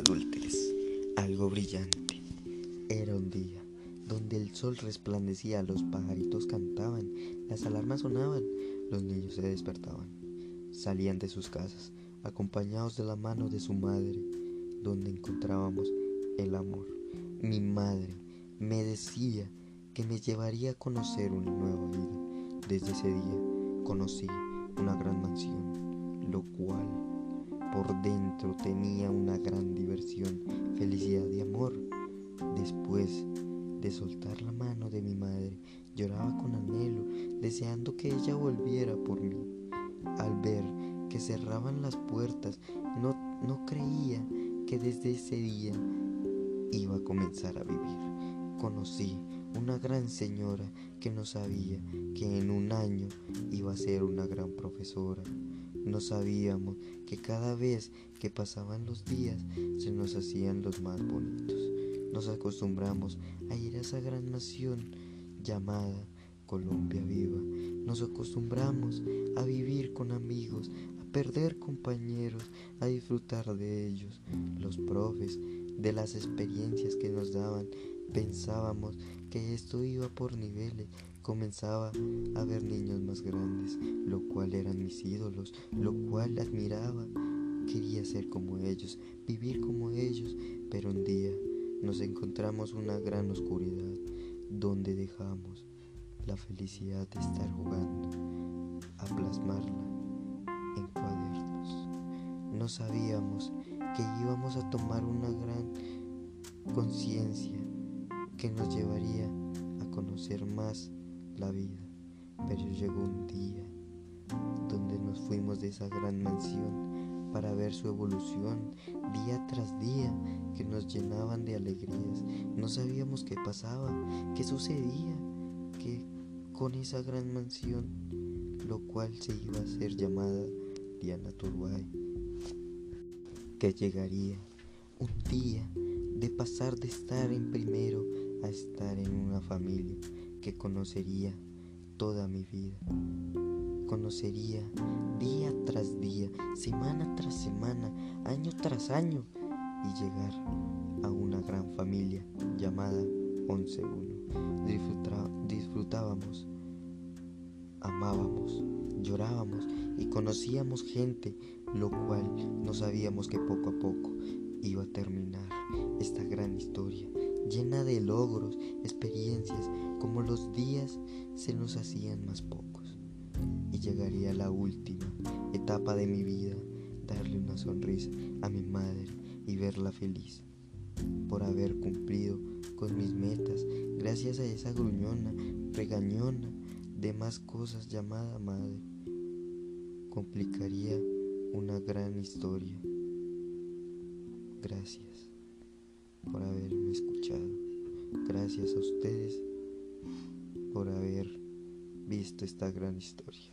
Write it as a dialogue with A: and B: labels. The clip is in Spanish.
A: adúlteres, algo brillante. Era un día donde el sol resplandecía, los pajaritos cantaban, las alarmas sonaban, los niños se despertaban, salían de sus casas, acompañados de la mano de su madre, donde encontrábamos el amor. Mi madre me decía que me llevaría a conocer una nueva vida. Desde ese día conocí una gran mansión, lo cual por dentro tenía una gran diversión, felicidad y amor. Después de soltar la mano de mi madre, lloraba con anhelo, deseando que ella volviera por mí. Al ver que cerraban las puertas, no, no creía que desde ese día iba a comenzar a vivir. Conocí una gran señora que no sabía que en un año iba a ser una gran profesora. No sabíamos que cada vez que pasaban los días se nos hacían los más bonitos. Nos acostumbramos a ir a esa gran nación llamada Colombia Viva. Nos acostumbramos a vivir con amigos, a perder compañeros, a disfrutar de ellos. Los profes, de las experiencias que nos daban, pensábamos que esto iba por niveles comenzaba a ver niños más grandes, lo cual eran mis ídolos, lo cual admiraba. Quería ser como ellos, vivir como ellos, pero un día nos encontramos una gran oscuridad donde dejamos la felicidad de estar jugando a plasmarla en cuadernos. No sabíamos que íbamos a tomar una gran conciencia que nos llevaría a conocer más la vida, pero llegó un día donde nos fuimos de esa gran mansión para ver su evolución día tras día que nos llenaban de alegrías. No sabíamos qué pasaba, qué sucedía, que con esa gran mansión, lo cual se iba a ser llamada Diana Turbay, que llegaría un día de pasar de estar en primero a estar en una familia que conocería toda mi vida. Conocería día tras día, semana tras semana, año tras año y llegar a una gran familia llamada 11-1. disfrutábamos, amábamos, llorábamos y conocíamos gente, lo cual no sabíamos que poco a poco iba a terminar esta gran historia llena de logros, experiencias, como los días se nos hacían más pocos. Y llegaría la última etapa de mi vida, darle una sonrisa a mi madre y verla feliz por haber cumplido con mis metas gracias a esa gruñona, regañona de más cosas llamada madre. Complicaría una gran historia. Gracias por haberme escuchado. Gracias a ustedes por haber visto esta gran historia.